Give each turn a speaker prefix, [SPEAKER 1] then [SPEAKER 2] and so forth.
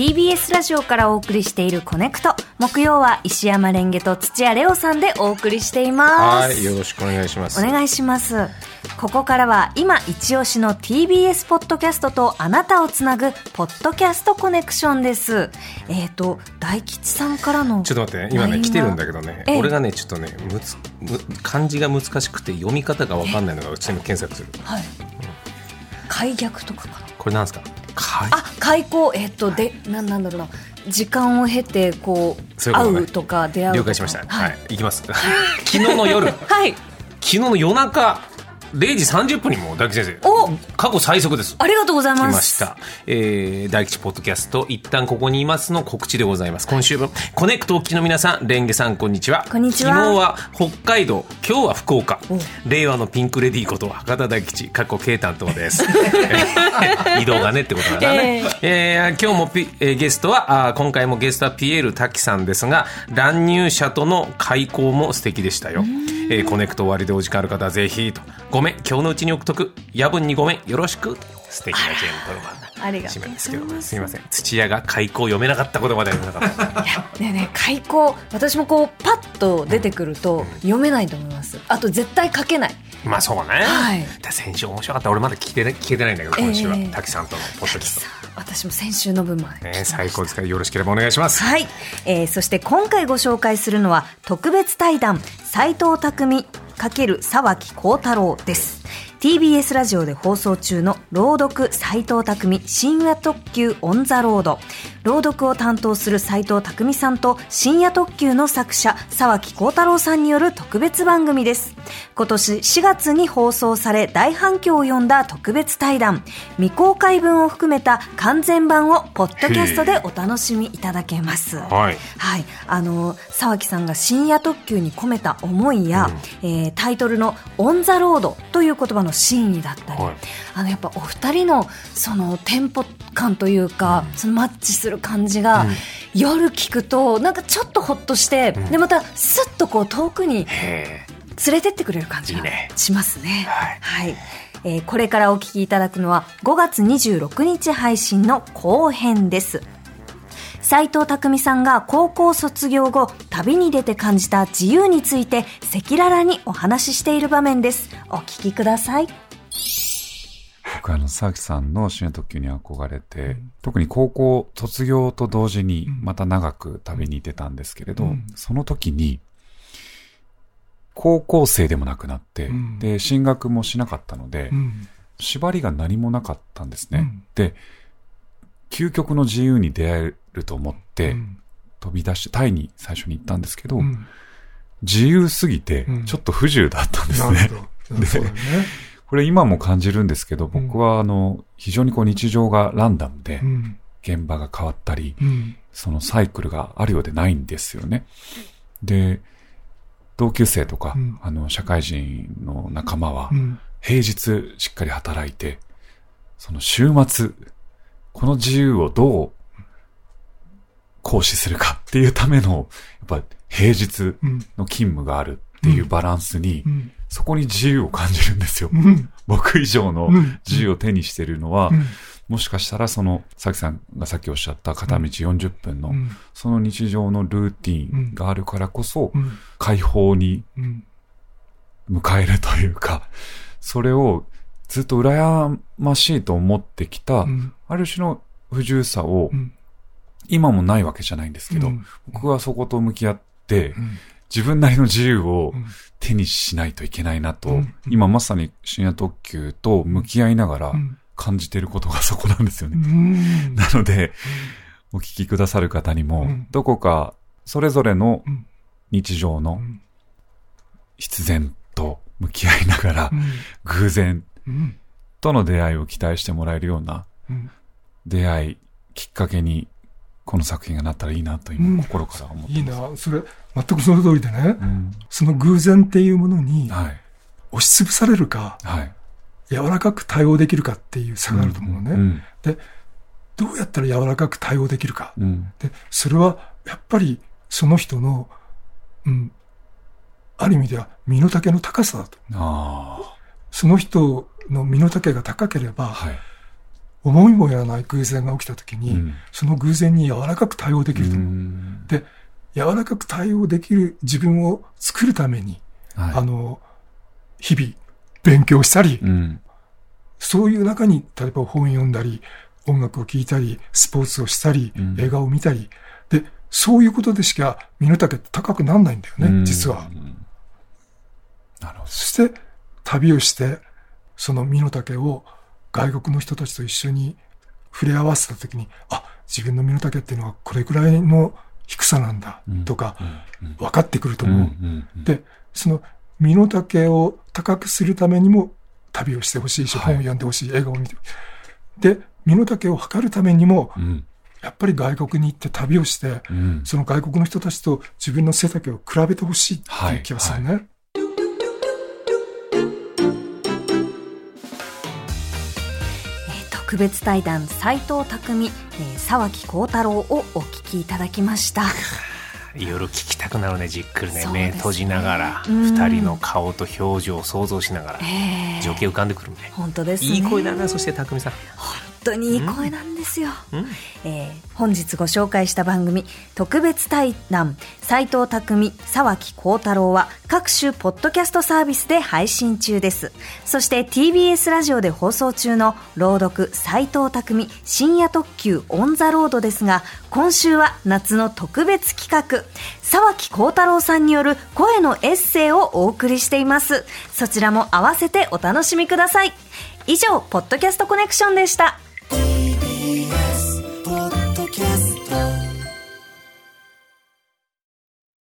[SPEAKER 1] TBS ラジオからお送りしているコネクト。木曜は石山レンゲと土屋レオさんでお送りしています。
[SPEAKER 2] はい、よろしくお願いします。
[SPEAKER 1] お願いします。ここからは今一押しの TBS ポッドキャストとあなたをつなぐポッドキャストコネクションです。えっ、と、大吉さんからの。
[SPEAKER 2] ちょっと待って、今ね、来てるんだけどね、
[SPEAKER 1] ええ
[SPEAKER 2] 俺がね、ちょっとね、むつむ漢字が難しくて読み方がわかんないのがうちでも検索する。
[SPEAKER 1] はい。開逆とかかな？
[SPEAKER 2] これなんですか？かい
[SPEAKER 1] あ、開口、えっ、と、で、なんなんだろうな。時間を経て、こう、会うとか出会う。
[SPEAKER 2] 了解しました。は
[SPEAKER 1] はい
[SPEAKER 2] い、。いきます。昨日の夜、昨
[SPEAKER 1] はい。
[SPEAKER 2] 日の夜中、0時30分にもう大吉先生、
[SPEAKER 1] お
[SPEAKER 2] 過去最速です。
[SPEAKER 1] ありがとうござい
[SPEAKER 2] 来
[SPEAKER 1] ます。
[SPEAKER 2] ました。えー、大吉ポッドキャスト、一旦ここにいますの告知でございます。今週分、コネクトお聞きの皆さん、レンゲさん、こんにちは。
[SPEAKER 1] こんにちは
[SPEAKER 2] 昨日は北海道、今日は福岡。令和のピンクレディーこと博多大吉、過去慶担当です。移動がねってことだからね。えー今日もピ、えーゲストは、あー今回もゲストはピエール滝さんですが、乱入者との開口も素敵でしたよ。えーコネクト終わりでお時間ある方はぜひと。ごめん、今日のうちに送っとく。夜分にごめん、よろしく。素敵なジェントルマンな。
[SPEAKER 1] ありがとう
[SPEAKER 2] ですけども、すみません。土屋が開口読めなかったことまで読めなかった。
[SPEAKER 1] ねえねえ開口私もこうパッと出てくると読めないと思いますあと絶対書けない
[SPEAKER 2] まあそうね。
[SPEAKER 1] はい
[SPEAKER 2] だ先週面白かった。俺まだ聞けて聞けてないんだけど、今週は、
[SPEAKER 1] ええ
[SPEAKER 2] 滝さんとのポッドキャス
[SPEAKER 1] 私も先週の分まで
[SPEAKER 2] ト。ね、最高ですからよろしければお願いします。
[SPEAKER 1] はい、えーそして今回ご紹介するのは特別対談斎藤匠×沢木幸太郎です TBS ラジオで放送中の朗読斎藤匠深夜特急オンザロード。朗読を担当する斎藤匠さんと深夜特急の作者沢木幸太郎さんによる特別番組です。今年4月に放送され大反響を呼んだ特別対談。未公開分を含めた完全版をポッドキャストでお楽しみいただけます。
[SPEAKER 2] はい。
[SPEAKER 1] はい、あの沢木さんが深夜特急に込めた思いや、えータイトルの「オン・ザ・ロード」という言葉の真意だったり、
[SPEAKER 2] はい。
[SPEAKER 1] あのやっぱお二人のそのテンポ感というか、そのマッチする感じが、夜聞くとなんかちょっとほっとして、でまたスッとこう遠くに
[SPEAKER 2] へ
[SPEAKER 1] 連れてってくれる感じが
[SPEAKER 2] いいね。
[SPEAKER 1] しますね。
[SPEAKER 2] はい。
[SPEAKER 1] はい。えーこれからお聞きいただくのは5月26日配信の後編です。斉藤匠さんが高校卒業後、旅に出て感じた自由について赤裸々にお話ししている場面です。お聞きください。
[SPEAKER 3] 僕あの沢木さんの深夜特急に憧れて、特に高校卒業と同時にまた長く旅に出たんですけれど、その時に高校生でもなくなって、
[SPEAKER 4] ん。
[SPEAKER 3] で進学もしなかったので、
[SPEAKER 4] うん。
[SPEAKER 3] 縛りが何もなかったんですね、
[SPEAKER 4] うん。
[SPEAKER 3] で究極の自由に出会えると思って、
[SPEAKER 4] うん。
[SPEAKER 3] 飛び出してタイに最初に行ったんですけど、
[SPEAKER 4] うん。
[SPEAKER 3] 自由すぎて
[SPEAKER 4] うん。
[SPEAKER 3] ちょっと不自由だったんですね、
[SPEAKER 4] なるほど。そうだね。
[SPEAKER 3] これ今も感じるんですけど、僕はあの、非常にこう日常がランダムで
[SPEAKER 4] う、ん。
[SPEAKER 3] 現場が変わったり、
[SPEAKER 4] うん。
[SPEAKER 3] そのサイクルがあるようでないんですよね。で、同級生とか、
[SPEAKER 4] うん。
[SPEAKER 3] あの、社会人の仲間は
[SPEAKER 4] う、ん。
[SPEAKER 3] 平日しっかり働いて、その週末、この自由をどう行使するかっていうための、やっぱ平日
[SPEAKER 4] うん。
[SPEAKER 3] の勤務があるっていうバランスに、
[SPEAKER 4] うん。
[SPEAKER 3] そこに自由を感じるんですよ。
[SPEAKER 4] うん。
[SPEAKER 3] 僕以上の
[SPEAKER 4] うん
[SPEAKER 3] 自由を手にしているのは、
[SPEAKER 4] うん。
[SPEAKER 3] もしかしたらその、さきさんがさっきおっしゃった片道40分の、
[SPEAKER 4] うん。
[SPEAKER 3] その日常のルーティンがあるからこそ、
[SPEAKER 4] うん。
[SPEAKER 3] 解放に
[SPEAKER 4] うん。
[SPEAKER 3] 迎えるというか、それをずっと羨ましいと思ってきた、
[SPEAKER 4] うん。
[SPEAKER 3] ある種の不自由さを
[SPEAKER 4] うん。
[SPEAKER 3] 今もないわけじゃないんですけど、
[SPEAKER 4] うん。
[SPEAKER 3] 僕はそこと向き合って、
[SPEAKER 4] うん。
[SPEAKER 3] 自分なりの自由を
[SPEAKER 4] うん。
[SPEAKER 3] 手にしないといけないなと、
[SPEAKER 4] うん。
[SPEAKER 3] 今まさに深夜特急と向き合いながら
[SPEAKER 4] うん。
[SPEAKER 3] 感じていることがそこなんですよ
[SPEAKER 4] う
[SPEAKER 3] ね。
[SPEAKER 4] ん。
[SPEAKER 3] なので、お聞きくださる方にも、
[SPEAKER 4] うん。
[SPEAKER 3] どこかそれぞれの
[SPEAKER 4] うん。
[SPEAKER 3] 日常の
[SPEAKER 4] ん。
[SPEAKER 3] 必然と向き合いながら、偶然
[SPEAKER 4] うん
[SPEAKER 3] との出会いを期待してもらえるような
[SPEAKER 4] うん
[SPEAKER 3] 出会い、きっかけに、この作品がなったらいいなと
[SPEAKER 4] うん
[SPEAKER 3] 今心から思って
[SPEAKER 4] いい
[SPEAKER 3] ます。
[SPEAKER 4] なそれ全くその通りでね
[SPEAKER 3] うん
[SPEAKER 4] その偶然っていうものに
[SPEAKER 3] はい。
[SPEAKER 4] 押しつぶされるか
[SPEAKER 3] はい。
[SPEAKER 4] 柔らかく対応できるかっていう差があると思うのね、
[SPEAKER 3] うん。
[SPEAKER 4] でどうやったら柔らかく対応できるか
[SPEAKER 3] うん。
[SPEAKER 4] でそれはやっぱりその人の、うん、ある意味では身の丈の高さだと
[SPEAKER 3] あ
[SPEAKER 4] その人の身の丈が高ければ、
[SPEAKER 3] あ。はい。
[SPEAKER 4] 思いもやらない偶然が起きた時に、
[SPEAKER 3] うん
[SPEAKER 4] その偶然に柔らかく対応できると
[SPEAKER 3] う
[SPEAKER 4] 思う。
[SPEAKER 3] ん
[SPEAKER 4] で、柔らかく対応できる自分を作るために、
[SPEAKER 3] はい
[SPEAKER 4] あの、日々勉強したり、
[SPEAKER 3] うん
[SPEAKER 4] そういう中に、例えば本読んだり、音楽を聴いたり、スポーツをしたり、
[SPEAKER 3] うん
[SPEAKER 4] 映画を見たり、で、そういうことでしか身の丈って高くならないんだよね、
[SPEAKER 3] うん
[SPEAKER 4] 実は。
[SPEAKER 3] なるほど。
[SPEAKER 4] そして、旅をして、その身の丈を外国の人たちと一緒に触れ合わせたときに、あ、自分の身の丈っていうのはこれくらいの低さなんだ、とか、分かってくると思う。で、その身の丈を高くするためにも旅をしてほしいし、
[SPEAKER 3] はい
[SPEAKER 4] 本を読んでほしい、映画を見て。で、身の丈を測るためにも、
[SPEAKER 3] うん
[SPEAKER 4] やっぱり外国に行って旅をして、
[SPEAKER 3] うん
[SPEAKER 4] その外国の人たちと自分の背丈を比べてほしいっていう気がするね。
[SPEAKER 1] えー特別対談斉藤匠、えー沢木幸太郎をお聞きいただきました。
[SPEAKER 2] 夜聞きたくなるねじっくりね。
[SPEAKER 1] ね。
[SPEAKER 2] 目閉じながら
[SPEAKER 1] うん。
[SPEAKER 2] 二人の顔と表情を想像しながら
[SPEAKER 1] えー。
[SPEAKER 2] 情景浮かんでくるね。
[SPEAKER 1] 本当ですね。
[SPEAKER 2] いい声だなそして匠さん。
[SPEAKER 1] 本当にいい声なんですよ、
[SPEAKER 2] うん。
[SPEAKER 1] えー本日ご紹介した番組特別対談斉藤匠沢木幸太郎は各種ポッドキャストサービスで配信中です。そして TBS ラジオで放送中の朗読斉藤匠深夜特急オンザロードですが今週は夏の特別企画沢木幸太郎さんによる声のエッセイをお送りしています。そちらも合わせてお楽しみください。以上ポッドキャストコネクションでした Be